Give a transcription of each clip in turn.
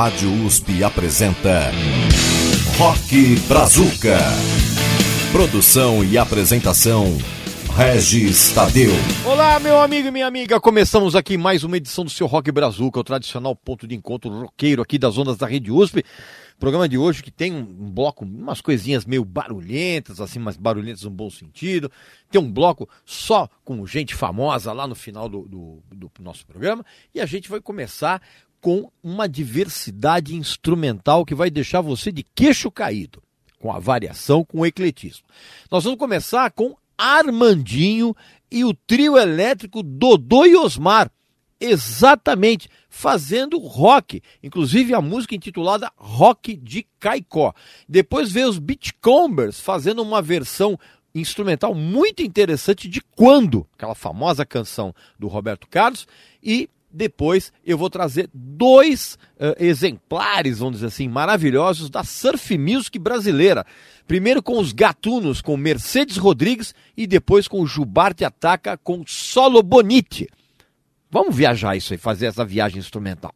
Rádio USP apresenta Rock Brazuca. Produção e apresentação Regis Tadeu. Olá, meu amigo e minha amiga. Começamos aqui mais uma edição do seu Rock Brazuca, o tradicional ponto de encontro roqueiro aqui das ondas da Rede USP. Programa de hoje que tem um bloco, umas coisinhas meio barulhentas, assim, mas barulhentas no bom sentido. Tem um bloco só com gente famosa lá no final do, do, do nosso programa. E a gente vai começar com uma diversidade instrumental que vai deixar você de queixo caído, com a variação, com o ecletismo. Nós vamos começar com Armandinho e o trio elétrico Dodô e Osmar exatamente fazendo rock, inclusive a música intitulada Rock de Caicó. Depois veio os Beachcombers fazendo uma versão instrumental muito interessante de Quando, aquela famosa canção do Roberto Carlos, e depois eu vou trazer dois uh, exemplares, vamos dizer assim, maravilhosos da surf music brasileira. Primeiro com os Gatunos, com Mercedes Rodrigues, e depois com o Jubarte Ataca com Solo Bonite. Vamos viajar isso aí, fazer essa viagem instrumental.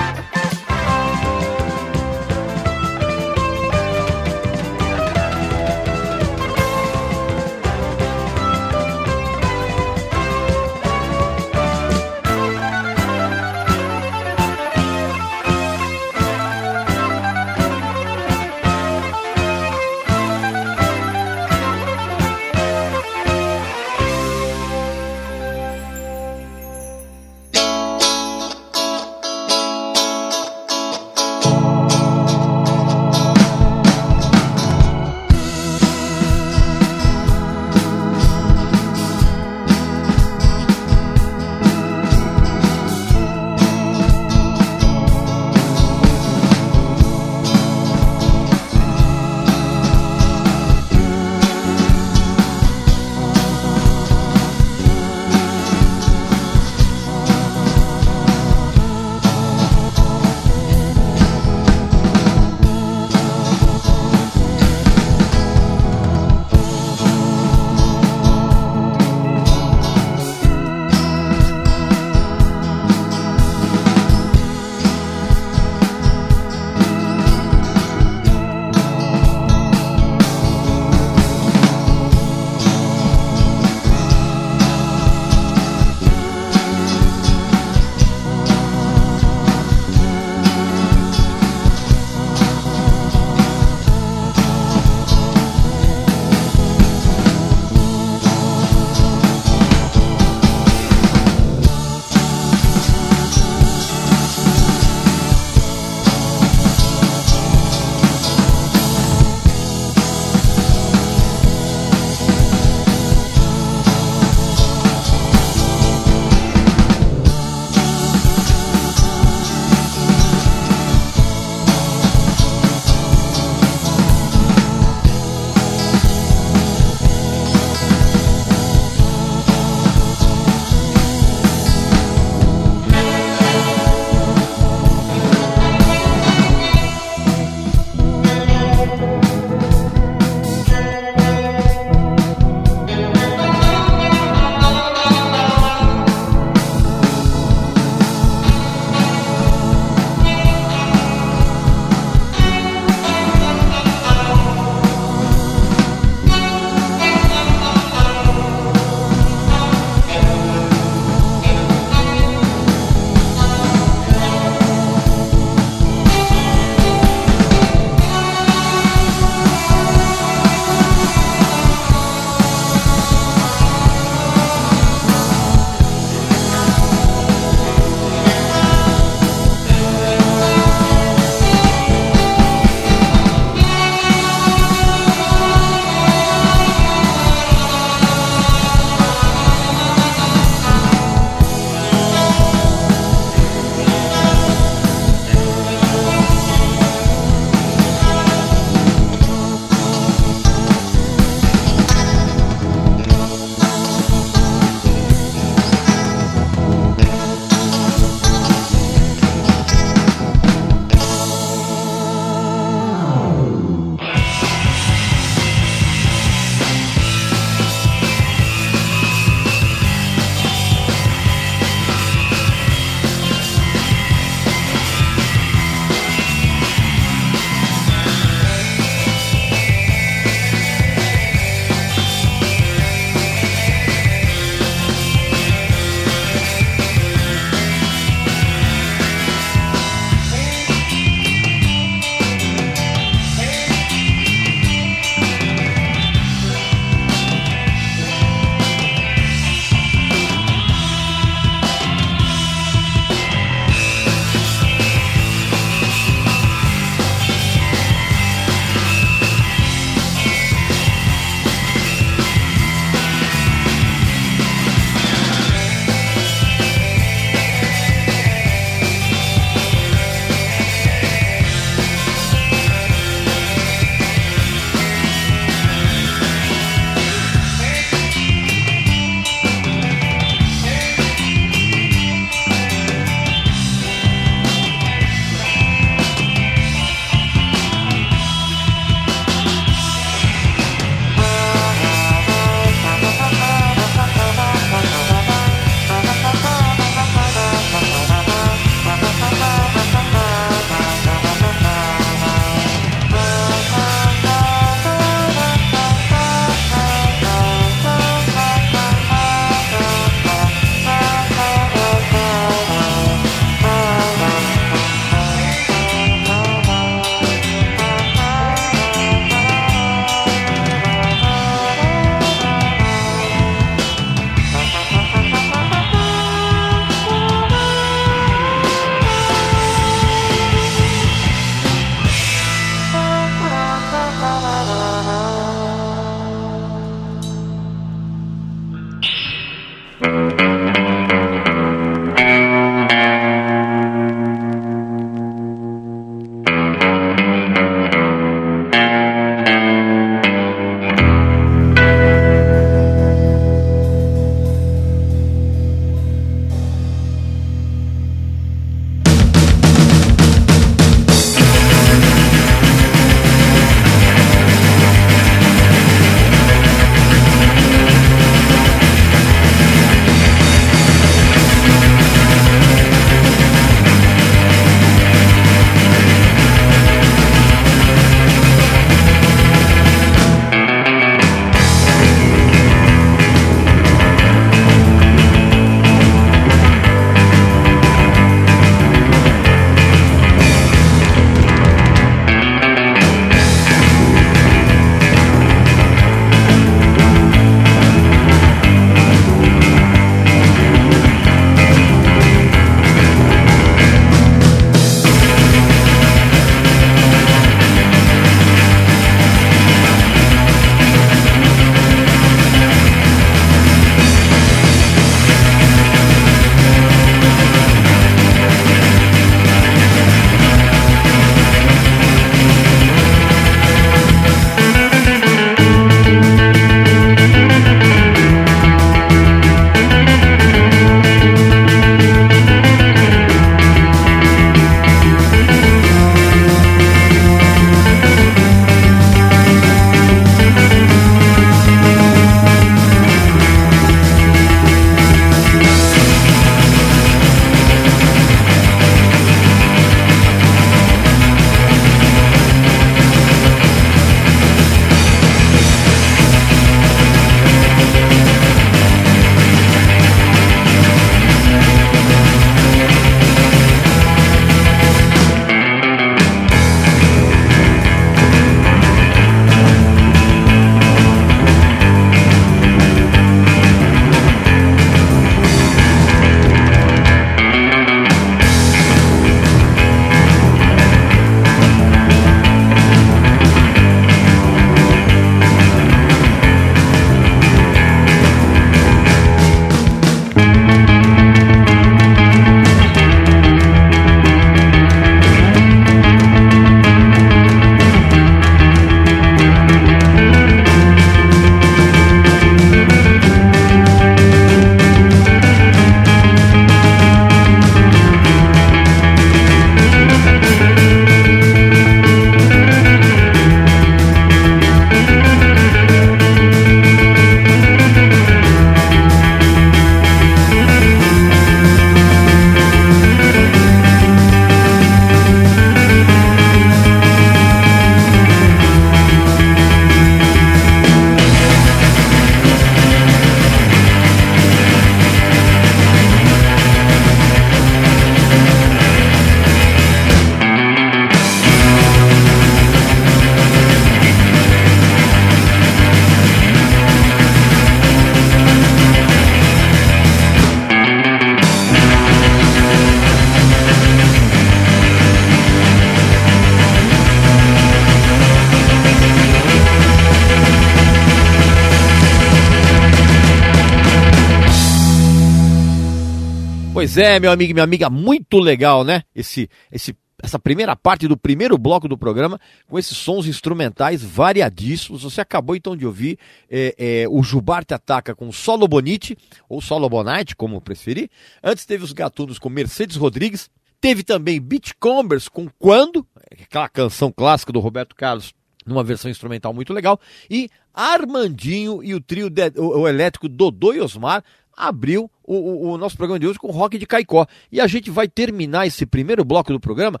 Pois é, meu amigo e minha amiga, muito legal, né? Esse, esse, essa primeira parte do primeiro bloco do programa, com esses sons instrumentais variadíssimos. Você acabou então de ouvir é, é, o Jubarte Ataca com Solo Bonite, ou Solo Bonite, como preferir. Antes teve os Gatunos com Mercedes Rodrigues. Teve também Beachcombers com Quando, aquela canção clássica do Roberto Carlos, numa versão instrumental muito legal. E Armandinho e o trio de, o, o elétrico Dodô e Osmar abriu o, o, nosso programa de hoje com rock de Caicó. E a gente vai terminar esse primeiro bloco do programa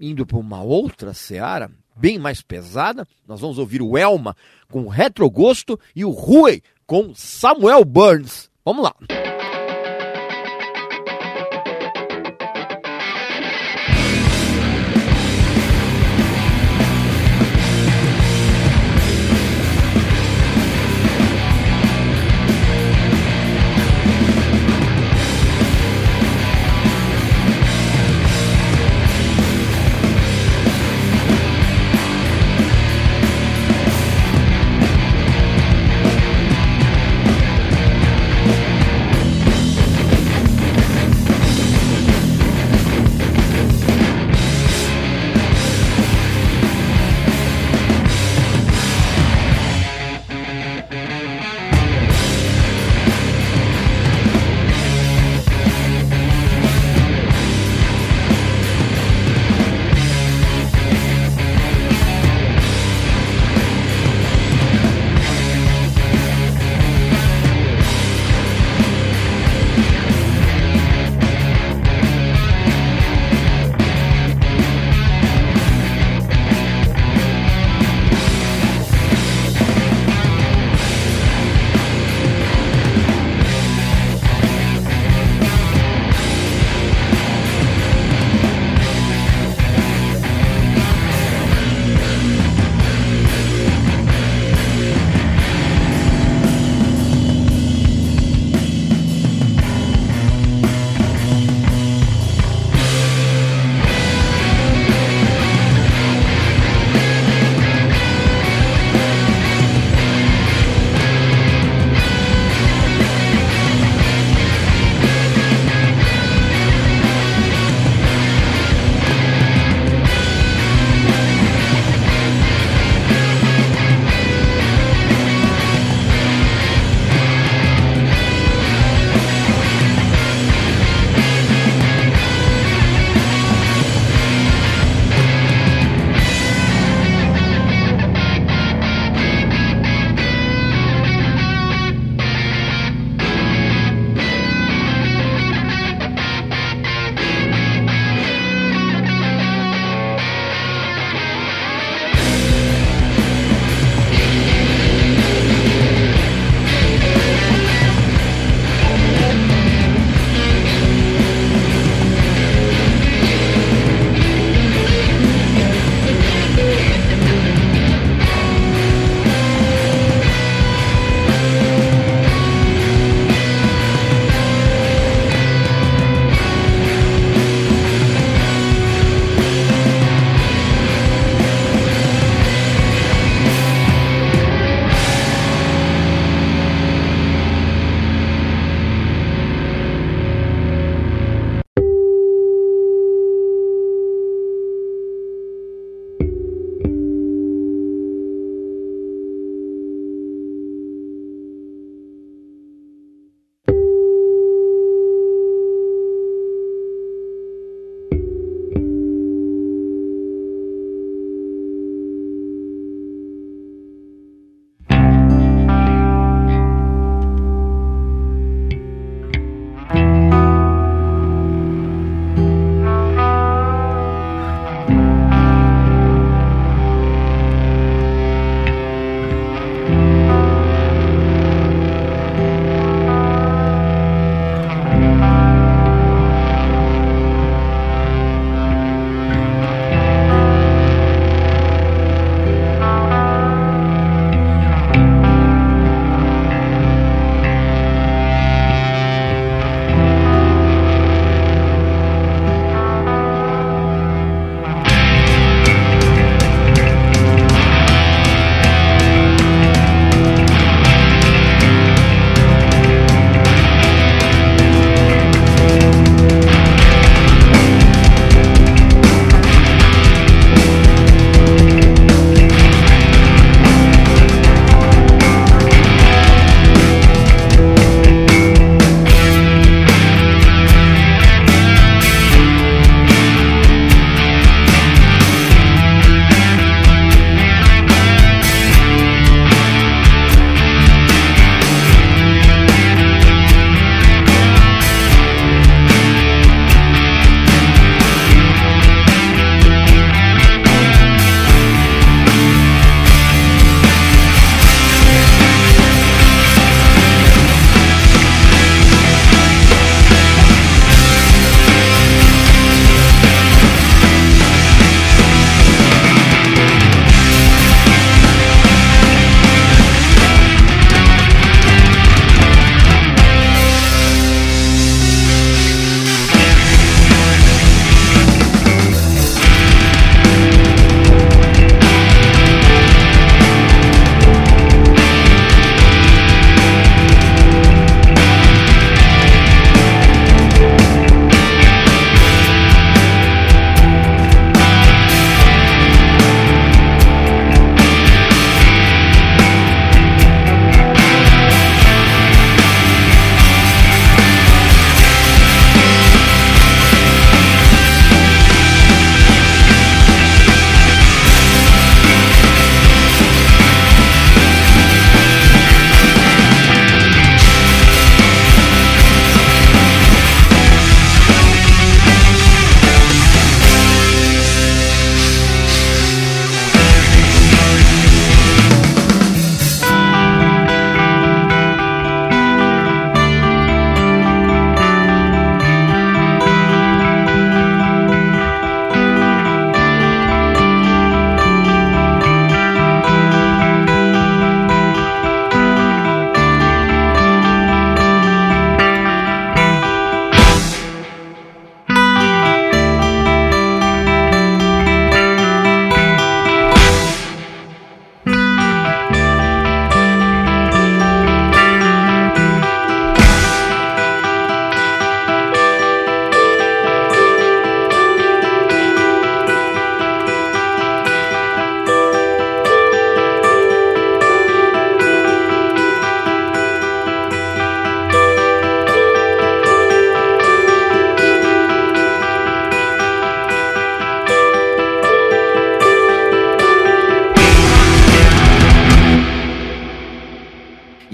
indo para uma outra seara, bem mais pesada. Nós vamos ouvir o Elma com Retrogosto e o Rui com Samuel Burns. Vamos lá.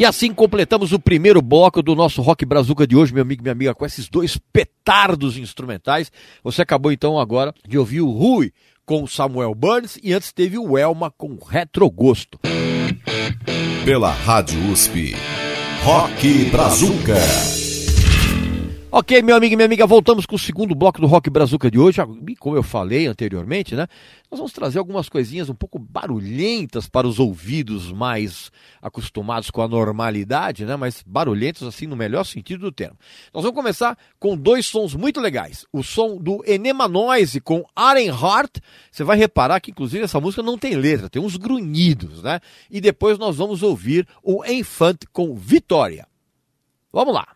E assim completamos o primeiro bloco do nosso Rock Brazuca de hoje, meu amigo e minha amiga, com esses dois petardos instrumentais. Você acabou então agora de ouvir o Rui com Samuel Burns e antes teve o Elma com Retrogosto. Pela Rádio USP, Rock Brazuca. Ok, meu amigo e minha amiga, voltamos com o segundo bloco do Rock Brazuca de hoje. E como eu falei anteriormente, né? Nós vamos trazer algumas coisinhas um pouco barulhentas para os ouvidos mais acostumados com a normalidade, né? Mas barulhentos assim no melhor sentido do termo. Nós vamos começar com dois sons muito legais. O som do Enema Noise com Aren Hart. Você vai reparar que inclusive essa música não tem letra, tem uns grunhidos, né? E depois nós vamos ouvir o Enfant com Vitória. Vamos lá.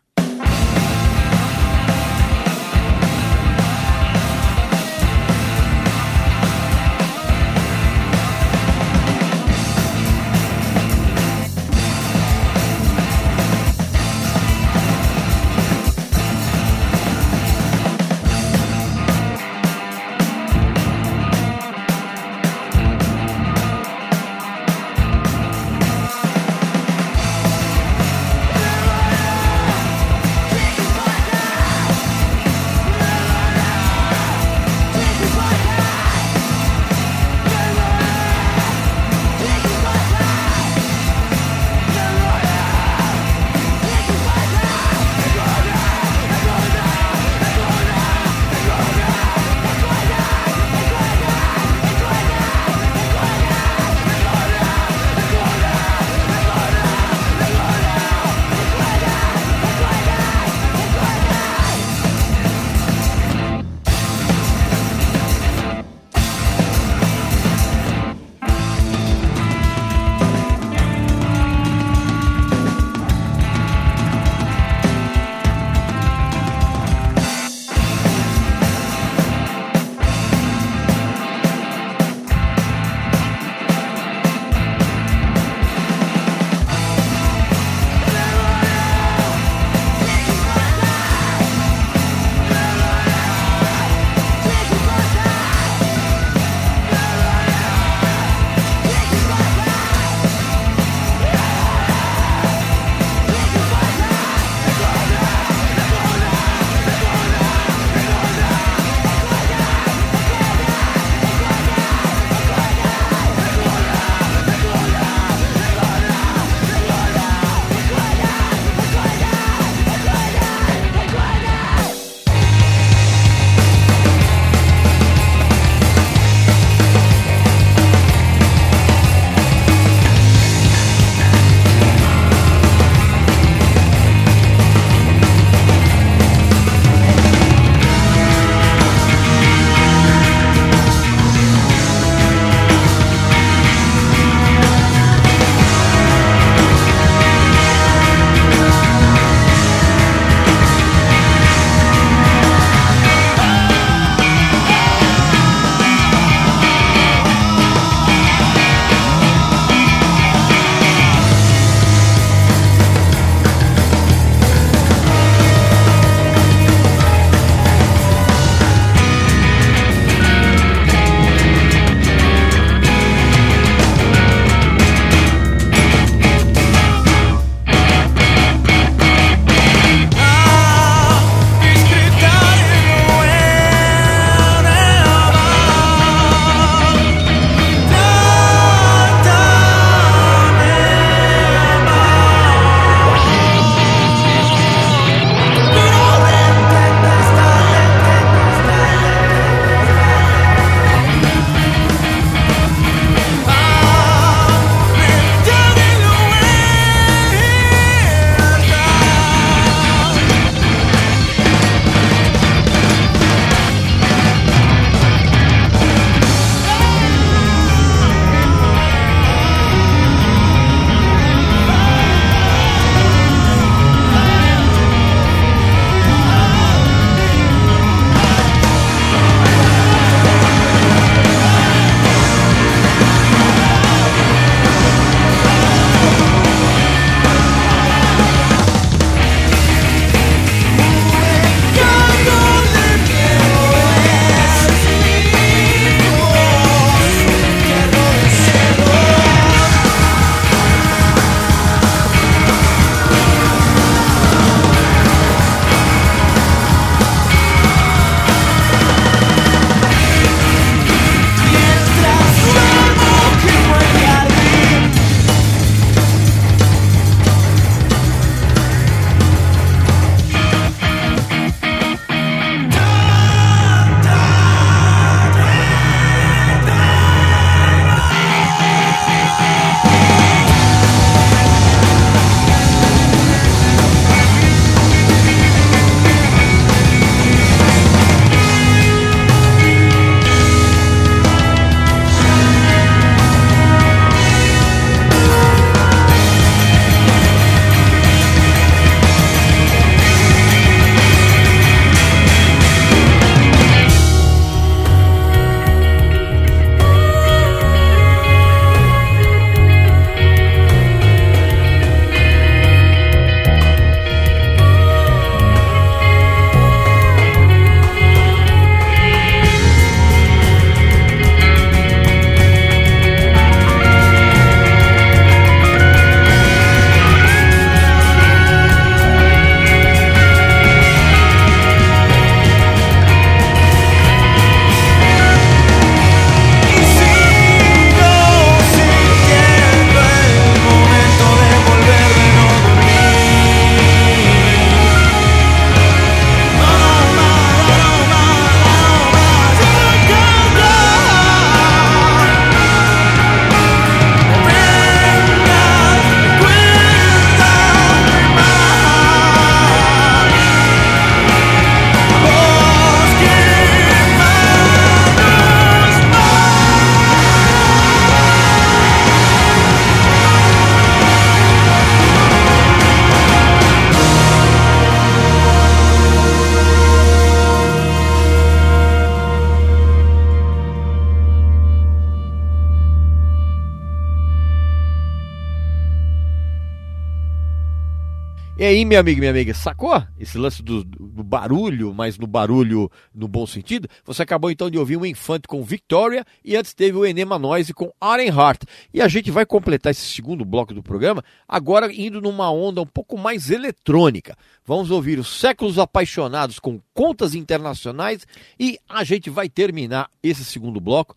Meu amigo, minha amiga, sacou esse lance do, do, barulho, mas no barulho no bom sentido? Você acabou então de ouvir um Infante com Victoria e antes teve o Enema Noise com Heart. E a gente vai completar esse segundo bloco do programa agora indo numa onda um pouco mais eletrônica. Vamos ouvir os Séculos Apaixonados com Contas Internacionais e a gente vai terminar esse segundo bloco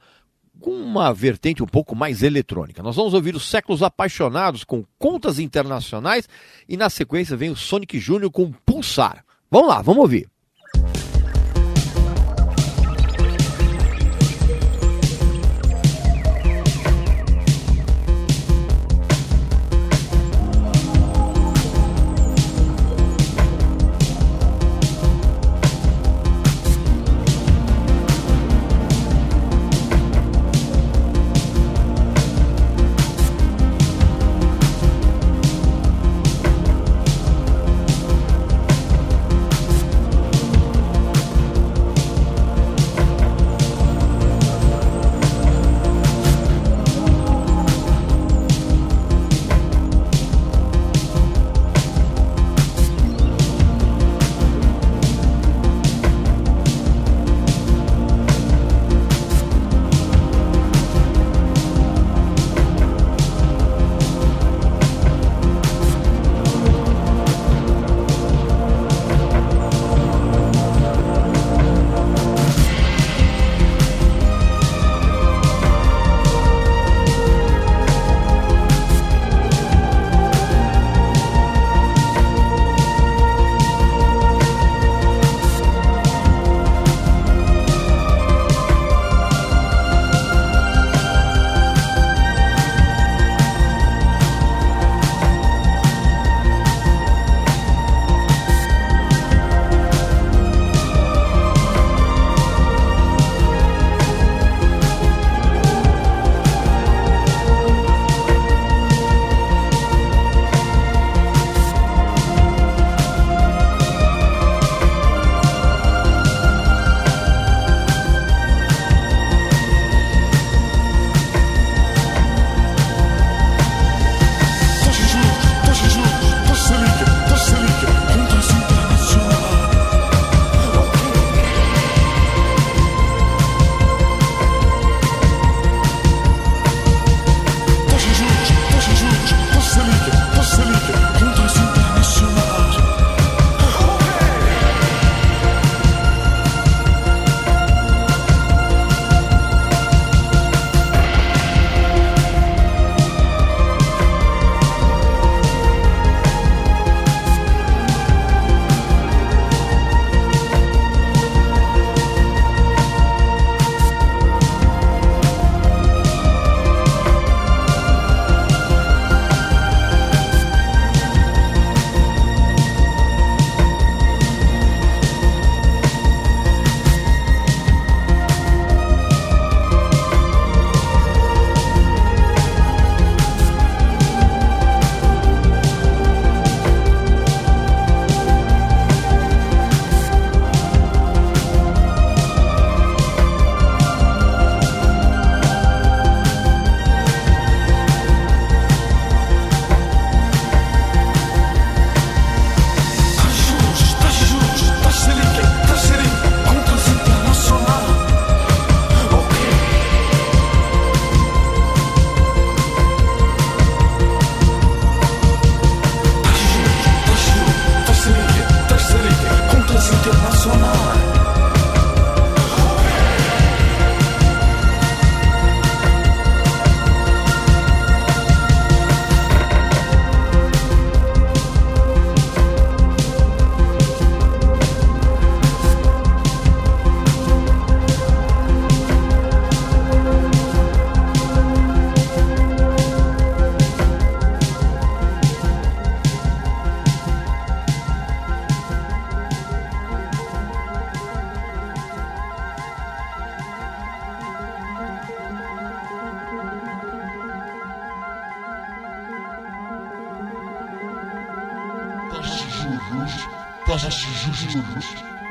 com uma vertente um pouco mais eletrônica. Nós vamos ouvir os Séculos Apaixonados com Contas Internacionais e na sequência vem o Sonic Júnior com Pulsar. Vamos lá, vamos ouvir.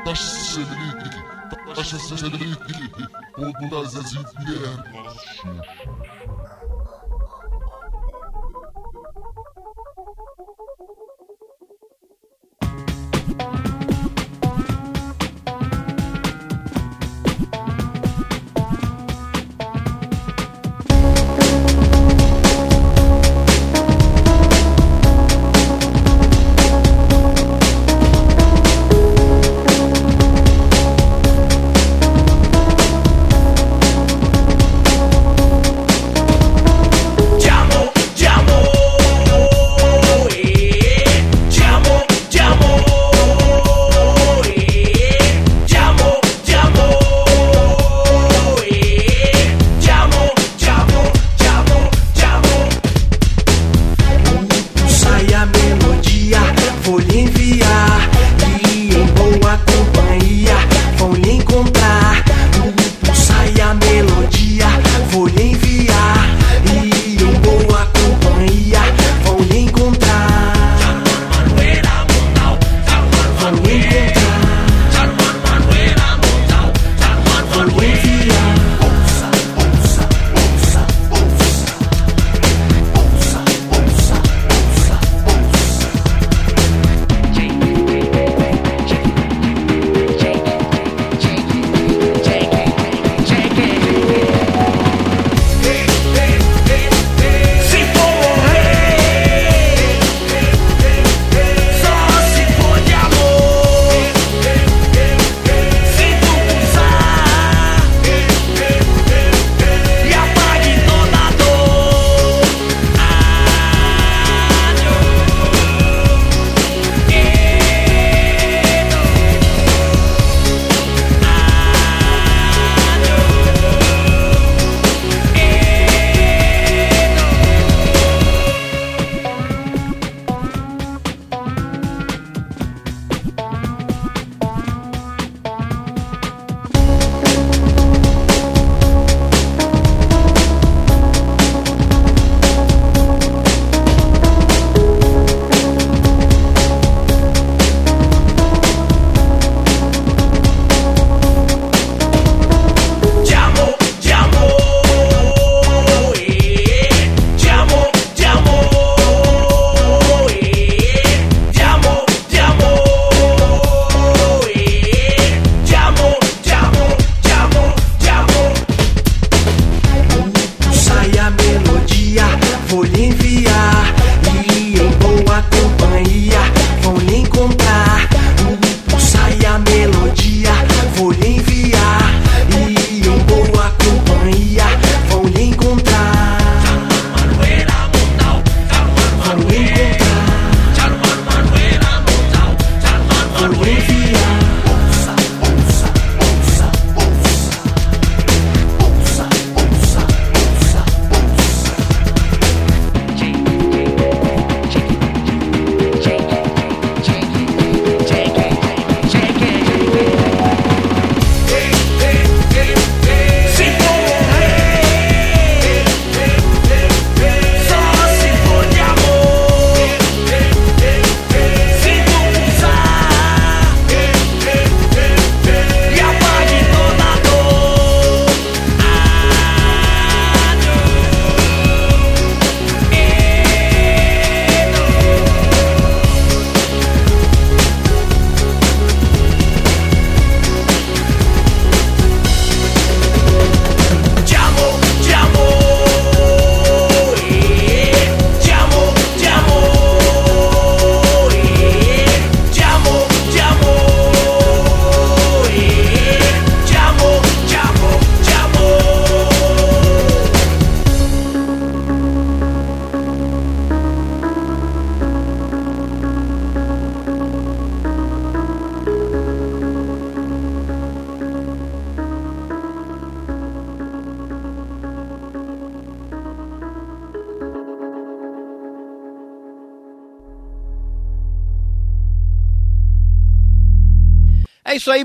Taxa Selic, taxa Selic, todas as infernas.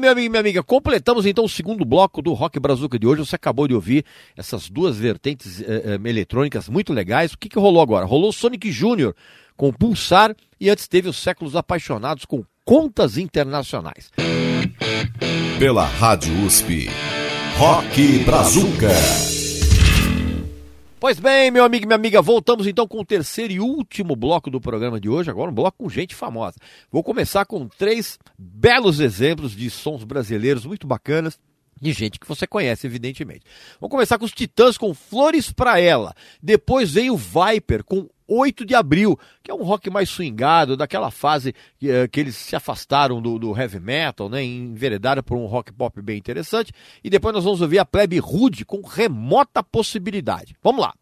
Meu amigo e minha amiga. Completamos então o segundo bloco do Rock Brazuca de hoje. Você acabou de ouvir essas duas vertentes eh, eh, eletrônicas muito legais. O que, que rolou agora? Rolou Sonic Jr. com Pulsar e antes teve os Séculos Apaixonados com Contas Internacionais. Pela Rádio USP. Rock Brazuca. Pois bem, meu amigo e minha amiga, voltamos então com o terceiro e último bloco do programa de hoje, agora um bloco com gente famosa. Vou começar com três belos exemplos de sons brasileiros muito bacanas, de gente que você conhece, evidentemente. Vamos começar com os Titãs com Flores pra Ela. Depois veio Viper com 8 de abril, que é um rock mais swingado, daquela fase que, eh, que eles se afastaram do, do, heavy metal, né, enveredaram por um rock pop bem interessante. E depois nós vamos ouvir a Plebe Rude com remota possibilidade. Vamos lá.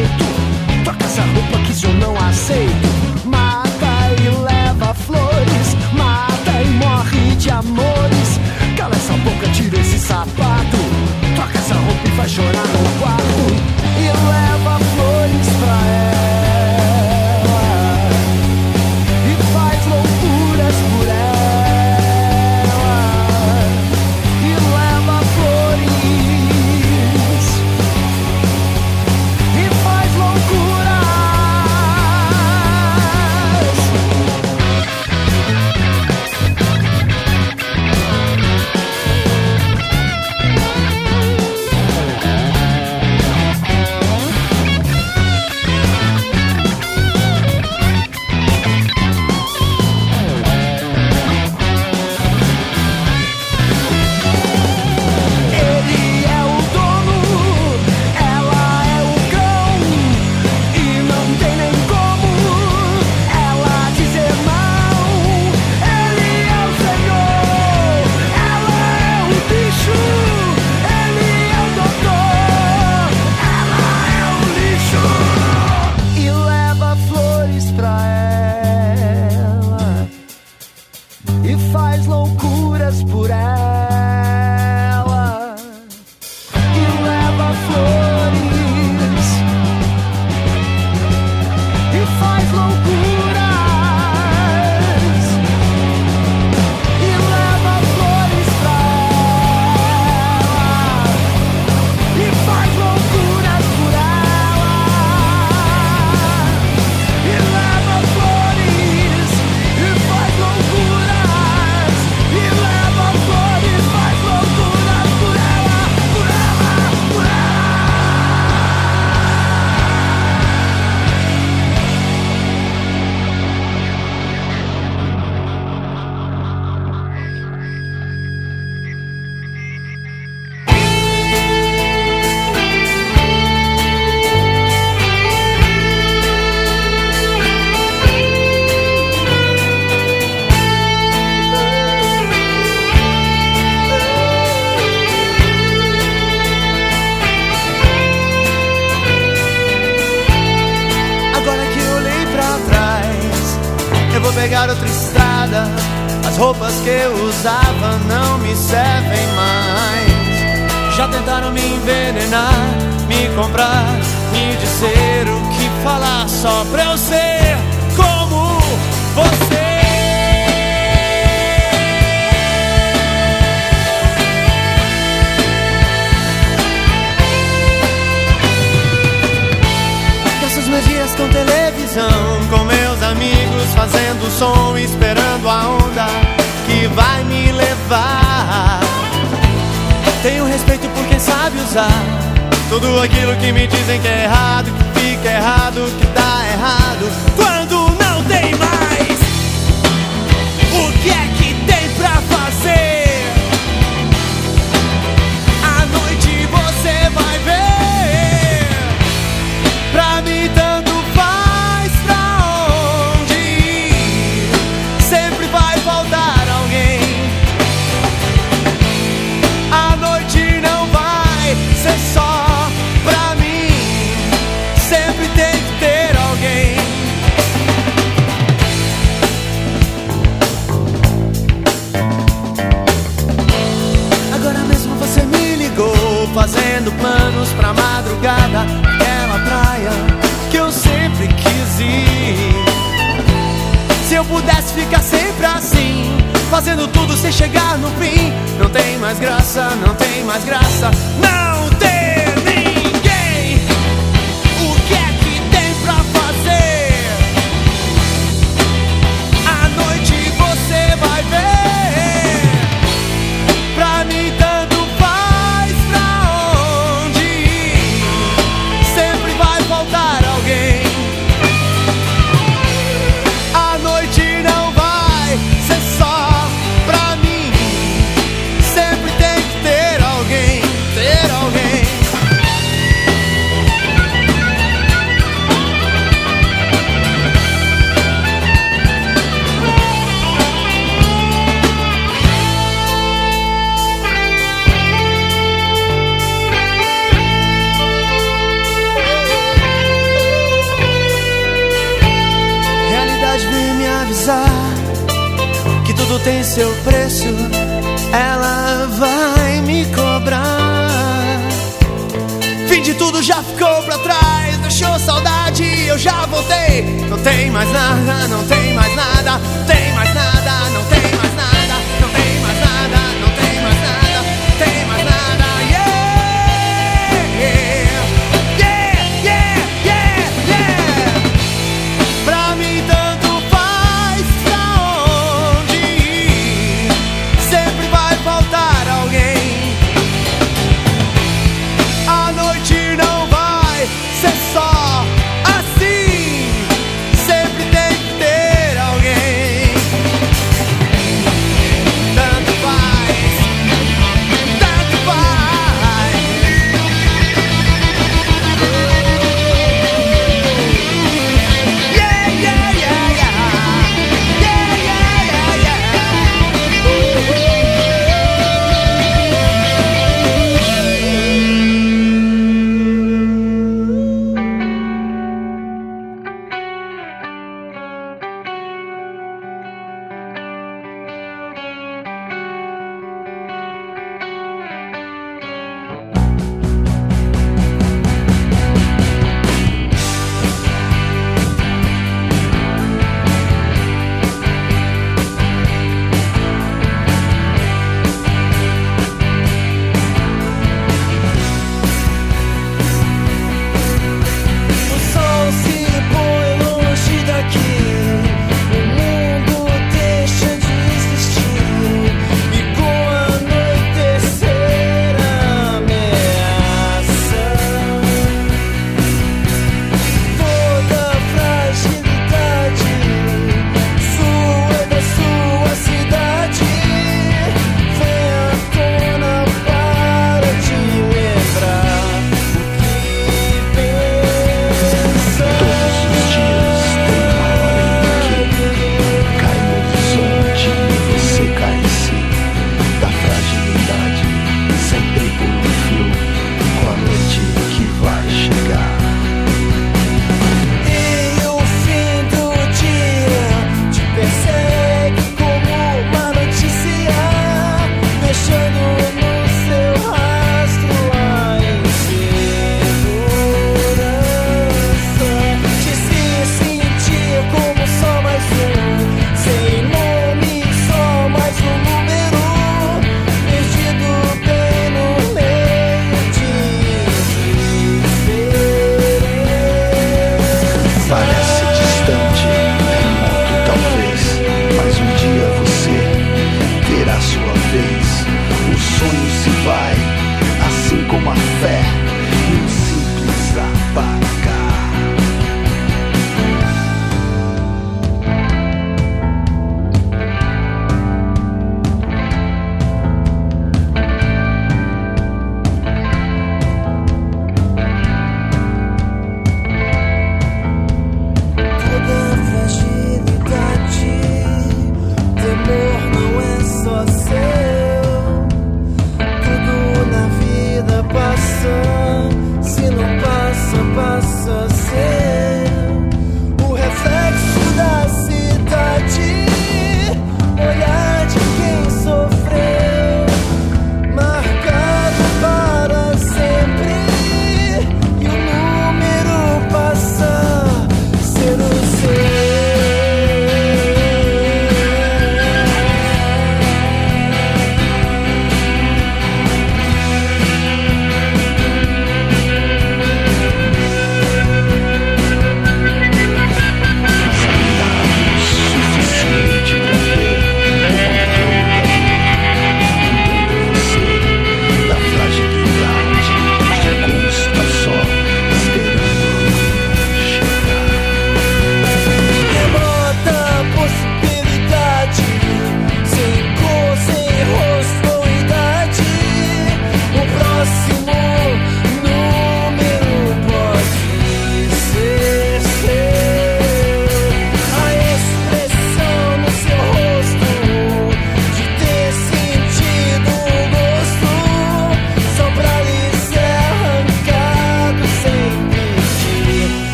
jeito. Troca essa roupa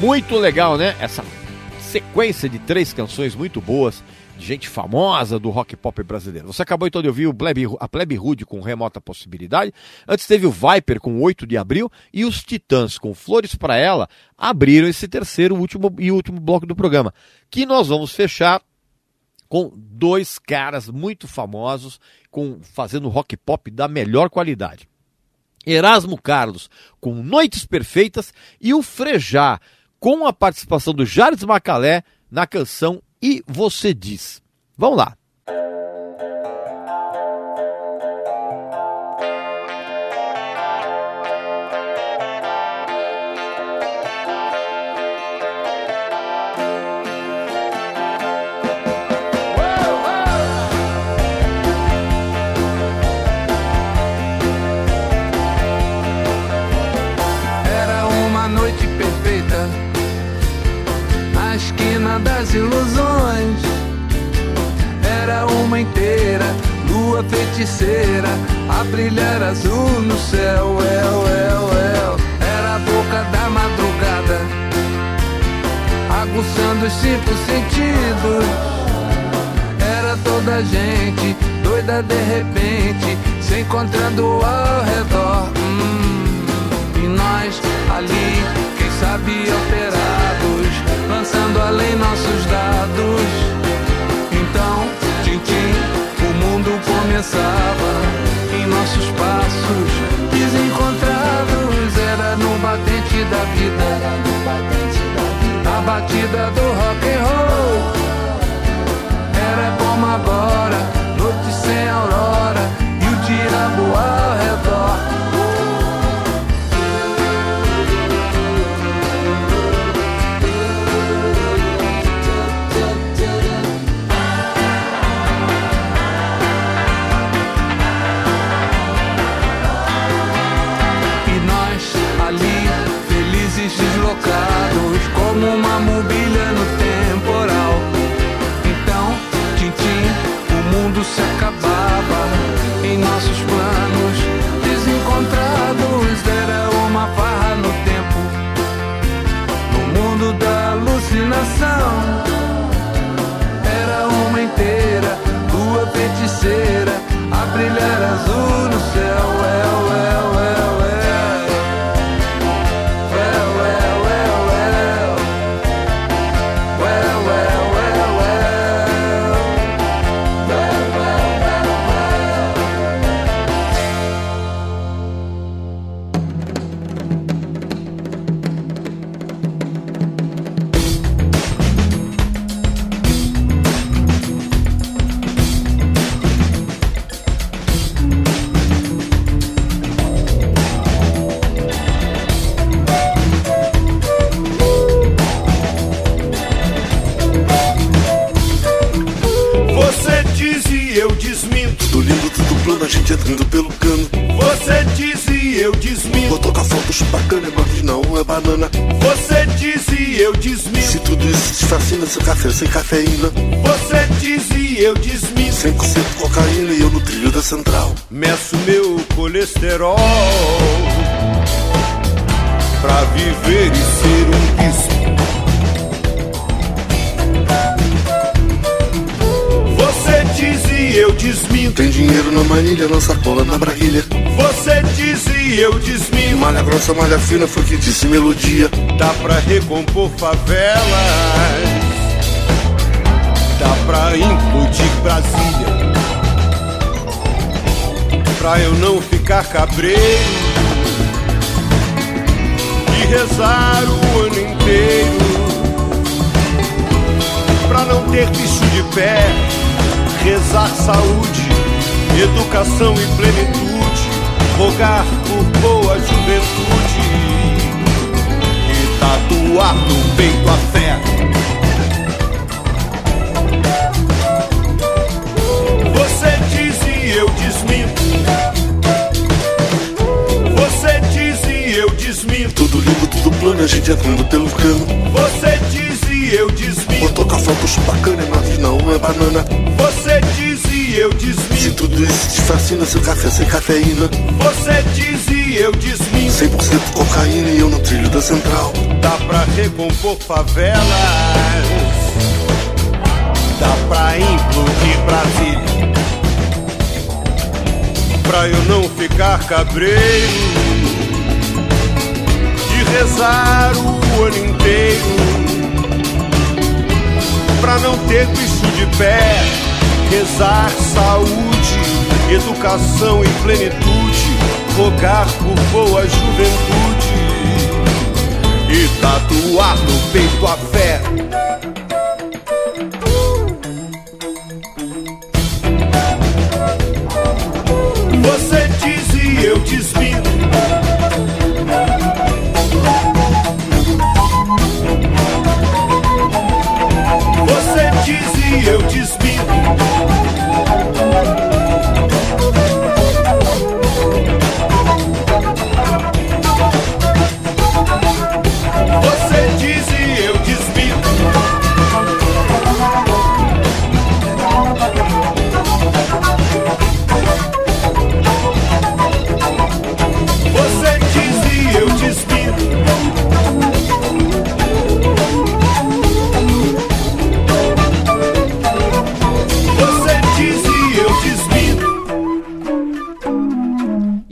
Muito legal, né? Essa sequência de três canções muito boas, de gente famosa do rock pop brasileiro. Você acabou então de ouvir o Plebe, a Plebe Rude com Remota Possibilidade. Antes teve o Viper com 8 de abril e os Titãs com Flores para Ela abriram esse terceiro último, e último bloco do programa. Que nós vamos fechar com dois caras muito famosos com fazendo rock pop da melhor qualidade. Erasmo Carlos com Noites Perfeitas e o Frejá com a participação do Jardim Macalé na canção E Você Diz. Vamos lá. A brilhar azul no céu. El, el, el. Era a boca da madrugada, aguçando os cinco sentidos. Era toda a gente doida de repente, se encontrando ao redor. Hum. E nós ali, quem sabe alterados, lançando além nossos dados. Começava em nossos passos desencontrados. Era no batente da vida, a batida do rock entrando pelo cano. Você diz e eu desminto. Vou tocar foto, chupacana, é mas não é banana. Você diz e eu Se desminto. tudo isso te fascina, seu café sem cafeína. Você diz e eu desminto. 100% cocaína e eu no trilho da central. Meço meu colesterol pra viver e ser um bispo. Eu desminto. Tem dinheiro na manilha, na sacola, na braguilha. Você diz e eu desminto. Malha grossa, malha fina, foi que disse melodia. Dá pra recompor favelas. Dá pra implodir Brasília. Pra eu não ficar cabreiro. E rezar o ano inteiro. Pra não ter bicho de pé. Rezar saúde, educação e plenitude. Rogar por boa juventude e tatuar no peito a fé. Você diz e eu desminto. Você diz e eu desminto. Tudo lindo, tudo plano, a gente entrando pelo cano. Você diz e eu Vou desminto. tocar foto, chupacana, mas não é banana. Você diz e eu Se desminto. tudo isso te fascina, seu café sem cafeína. Você diz e eu desminto. 100% cocaína e eu no trilho da central. Dá pra recompor favelas. Dá pra implodir Brasília. Pra eu não ficar cabreiro. E rezar o ano inteiro. Pra não ter bicho de pé. Rezar saúde, educação e plenitude. Rogar por boa juventude e tatuar no peito a fé. Você diz e eu desminto.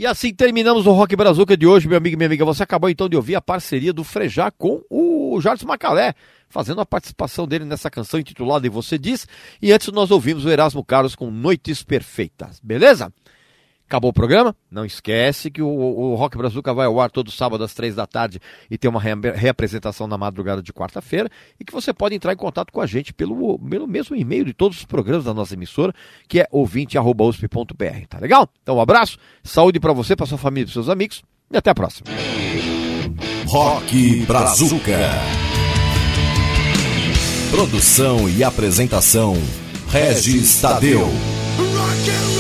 Assim terminamos o Rock Brazuca de hoje, meu amigo e minha amiga. Você acabou então de ouvir a parceria do Frejá com o Jardim Macalé, fazendo a participação dele nessa canção intitulada E Você Diz. E antes nós ouvimos o Erasmo Carlos com Noites Perfeitas, beleza? Acabou o programa? Não esquece que o, o Rock Brazuca vai ao ar todo sábado às três da tarde e tem uma re- reapresentação na madrugada de quarta-feira e que você pode entrar em contato com a gente pelo, pelo mesmo e-mail de todos os programas da nossa emissora, que é ouvinte.usp.br, tá legal? Então um abraço, saúde para você, para sua família e para seus amigos e até a próxima. Rock Brazuca. Produção e apresentação: Regis Tadeu. Rock and